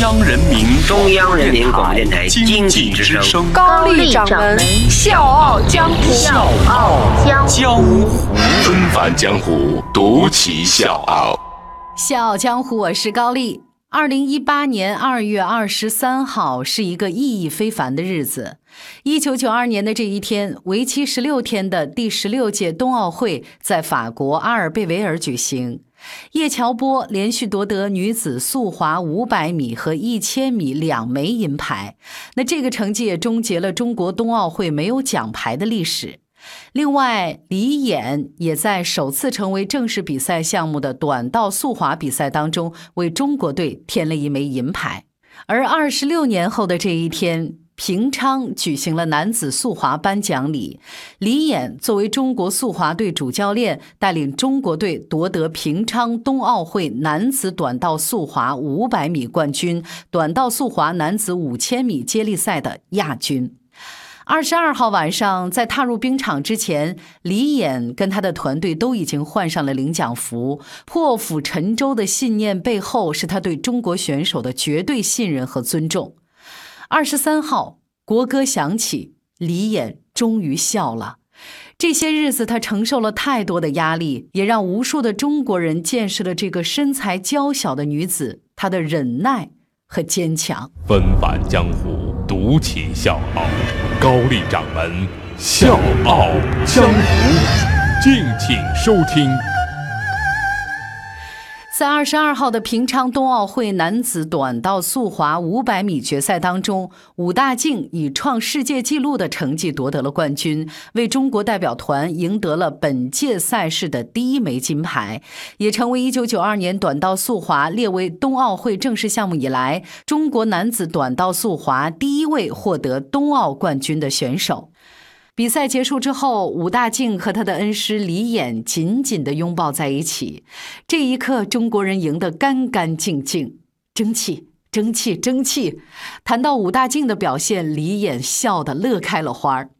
央人民中央人民广播电台经济之声高丽掌门笑傲江湖，笑傲江湖江湖纷繁江湖，独骑笑傲。笑傲江湖，我是高丽。二零一八年二月二十三号是一个意义非凡的日子。一九九二年的这一天，为期十六天的第十六届冬奥会在法国阿尔贝维尔举行。叶乔波连续夺得女子速滑五百米和一千米两枚银牌，那这个成绩也终结了中国冬奥会没有奖牌的历史。另外，李演也在首次成为正式比赛项目的短道速滑比赛当中为中国队添了一枚银牌。而二十六年后的这一天。平昌举行了男子速滑颁奖礼，李演作为中国速滑队主教练，带领中国队夺得平昌冬奥会男子短道速滑五百米冠军、短道速滑男子五千米接力赛的亚军。二十二号晚上，在踏入冰场之前，李演跟他的团队都已经换上了领奖服。破釜沉舟的信念背后，是他对中国选手的绝对信任和尊重。二十三号，国歌响起，李演终于笑了。这些日子，他承受了太多的压力，也让无数的中国人见识了这个身材娇小的女子她的忍耐和坚强。纷繁江湖，独起笑傲。高丽掌门笑傲江湖，敬请收听。在二十二号的平昌冬奥会男子短道速滑五百米决赛当中，武大靖以创世界纪录的成绩夺得了冠军，为中国代表团赢得了本届赛事的第一枚金牌，也成为一九九二年短道速滑列为冬奥会正式项目以来，中国男子短道速滑第一位获得冬奥冠军的选手。比赛结束之后，武大靖和他的恩师李演紧紧地拥抱在一起。这一刻，中国人赢得干干净净，争气，争气，争气。谈到武大靖的表现，李演笑得乐开了花儿。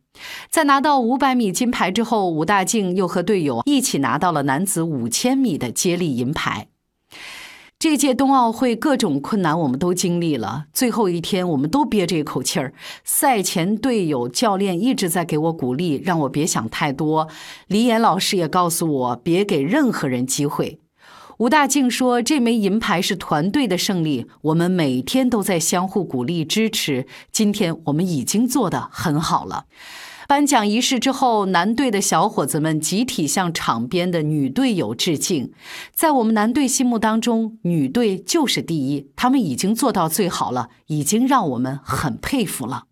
在拿到五百米金牌之后，武大靖又和队友一起拿到了男子五千米的接力银牌。这届冬奥会各种困难我们都经历了，最后一天我们都憋着一口气儿。赛前队友、教练一直在给我鼓励，让我别想太多。李岩老师也告诉我，别给任何人机会。吴大靖说：“这枚银牌是团队的胜利，我们每天都在相互鼓励支持。今天我们已经做得很好了。”颁奖仪式之后，男队的小伙子们集体向场边的女队友致敬。在我们男队心目当中，女队就是第一，他们已经做到最好了，已经让我们很佩服了。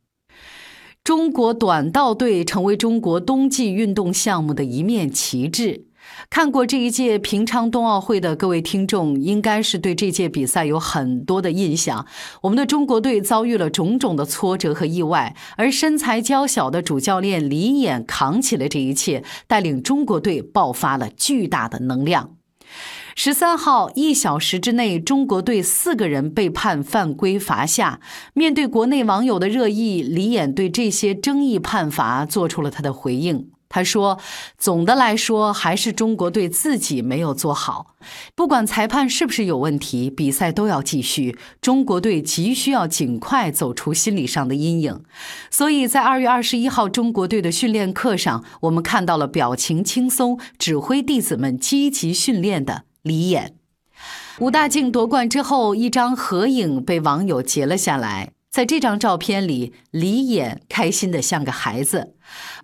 中国短道队成为中国冬季运动项目的一面旗帜。看过这一届平昌冬奥会的各位听众，应该是对这届比赛有很多的印象。我们的中国队遭遇了种种的挫折和意外，而身材娇小的主教练李演扛起了这一切，带领中国队爆发了巨大的能量。十三号一小时之内，中国队四个人被判犯规罚下。面对国内网友的热议，李演对这些争议判罚做出了他的回应。他说：“总的来说，还是中国队自己没有做好。不管裁判是不是有问题，比赛都要继续。中国队急需要尽快走出心理上的阴影。所以在二月二十一号中国队的训练课上，我们看到了表情轻松、指挥弟子们积极训练的李演。武大靖夺冠之后，一张合影被网友截了下来。”在这张照片里，李演开心的像个孩子。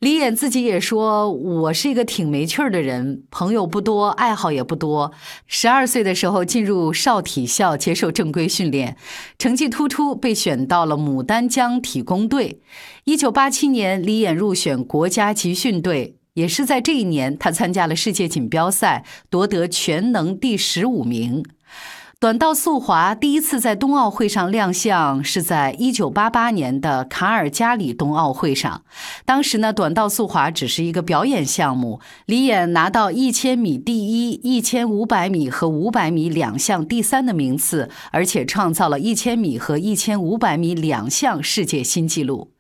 李演自己也说：“我是一个挺没趣儿的人，朋友不多，爱好也不多。十二岁的时候进入少体校接受正规训练，成绩突出，被选到了牡丹江体工队。一九八七年，李演入选国家集训队，也是在这一年，他参加了世界锦标赛，夺得全能第十五名。”短道速滑第一次在冬奥会上亮相，是在一九八八年的卡尔加里冬奥会上。当时呢，短道速滑只是一个表演项目。李演拿到一千米第一、一千五百米和五百米两项第三的名次，而且创造了一千米和一千五百米两项世界新纪录。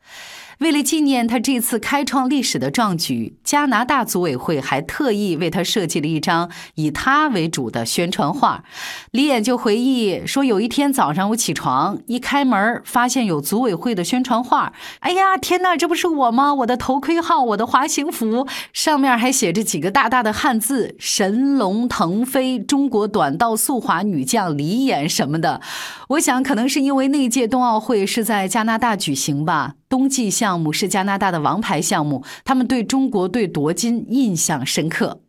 为了纪念他这次开创历史的壮举，加拿大组委会还特意为他设计了一张以他为主的宣传画。李演就回忆说：“有一天早上我起床，一开门发现有组委会的宣传画。哎呀，天哪，这不是我吗？我的头盔号，我的滑行服，上面还写着几个大大的汉字：‘神龙腾飞，中国短道速滑女将李演’什么的。我想，可能是因为那届冬奥会是在加拿大举行吧。”冬季项目是加拿大的王牌项目，他们对中国队夺金印象深刻。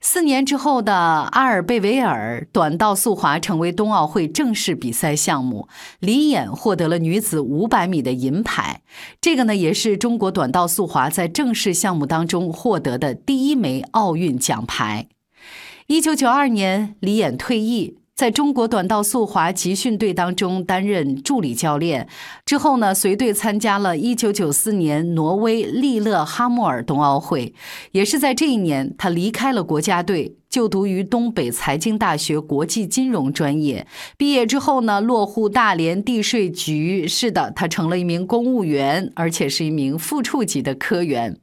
四年之后的阿尔贝维尔短道速滑成为冬奥会正式比赛项目，李演获得了女子五百米的银牌。这个呢，也是中国短道速滑在正式项目当中获得的第一枚奥运奖牌。一九九二年，李演退役。在中国短道速滑集训队当中担任助理教练，之后呢，随队参加了1994年挪威利勒哈默尔冬奥会。也是在这一年，他离开了国家队，就读于东北财经大学国际金融专业。毕业之后呢，落户大连地税局。是的，他成了一名公务员，而且是一名副处级的科员。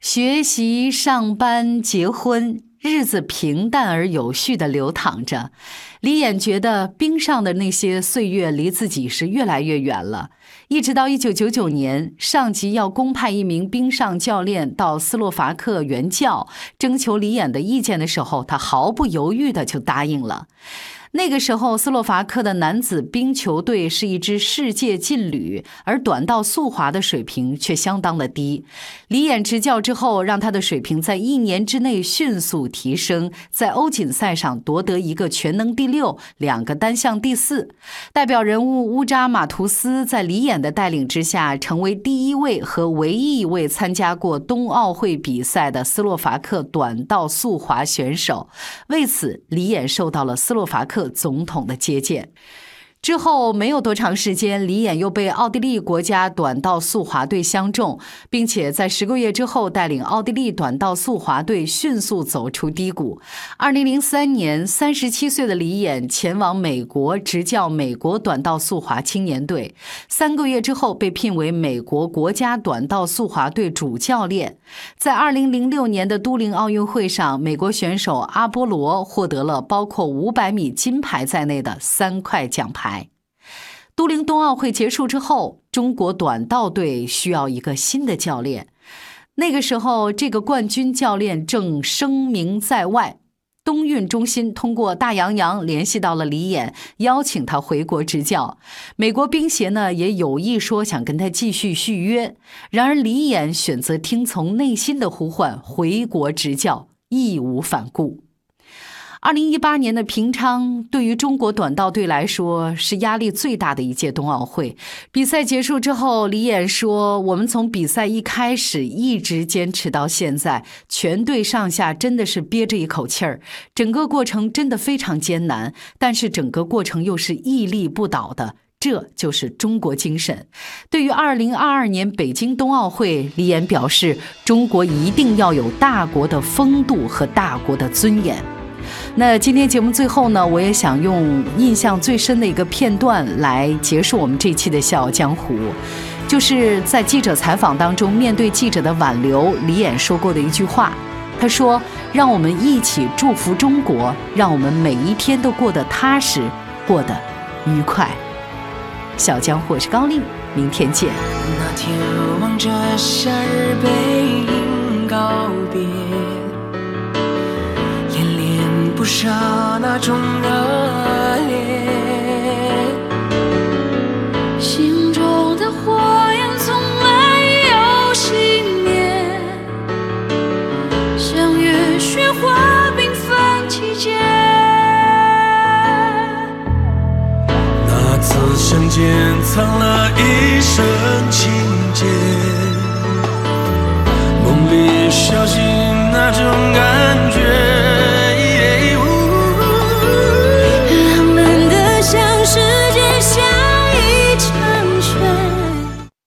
学习、上班、结婚。日子平淡而有序地流淌着，李演觉得冰上的那些岁月离自己是越来越远了。一直到一九九九年，上级要公派一名冰上教练到斯洛伐克援教，征求李演的意见的时候，他毫不犹豫地就答应了。那个时候，斯洛伐克的男子冰球队是一支世界劲旅，而短道速滑的水平却相当的低。李演执教之后，让他的水平在一年之内迅速提升，在欧锦赛上夺得一个全能第六，两个单项第四。代表人物乌扎马图斯在李演的带领之下，成为第一位和唯一一位参加过冬奥会比赛的斯洛伐克短道速滑选手。为此，李演受到了斯洛伐克。总统的接见。之后没有多长时间，李演又被奥地利国家短道速滑队相中，并且在十个月之后带领奥地利短道速滑队迅速走出低谷。二零零三年，三十七岁的李演前往美国执教美国短道速滑青年队，三个月之后被聘为美国国家短道速滑队主教练。在二零零六年的都灵奥运会上，美国选手阿波罗获得了包括五百米金牌在内的三块奖牌。都灵冬奥会结束之后，中国短道队需要一个新的教练。那个时候，这个冠军教练正声名在外。冬运中心通过大洋洋联系到了李演，邀请他回国执教。美国冰协呢也有意说想跟他继续续约。然而，李演选择听从内心的呼唤，回国执教，义无反顾。二零一八年的平昌对于中国短道队来说是压力最大的一届冬奥会。比赛结束之后，李演说：“我们从比赛一开始一直坚持到现在，全队上下真的是憋着一口气儿。整个过程真的非常艰难，但是整个过程又是屹立不倒的，这就是中国精神。”对于二零二二年北京冬奥会，李演表示：“中国一定要有大国的风度和大国的尊严。”那今天节目最后呢，我也想用印象最深的一个片段来结束我们这期的《笑傲江湖》，就是在记者采访当中，面对记者的挽留，李演说过的一句话。他说：“让我们一起祝福中国，让我们每一天都过得踏实，过得愉快。”小江湖是高丽，明天见。那天望着夏日背影告别。刹那中热烈，心中的火焰从来有熄灭，像月雪花缤纷季节。那次相见，藏了一生情结。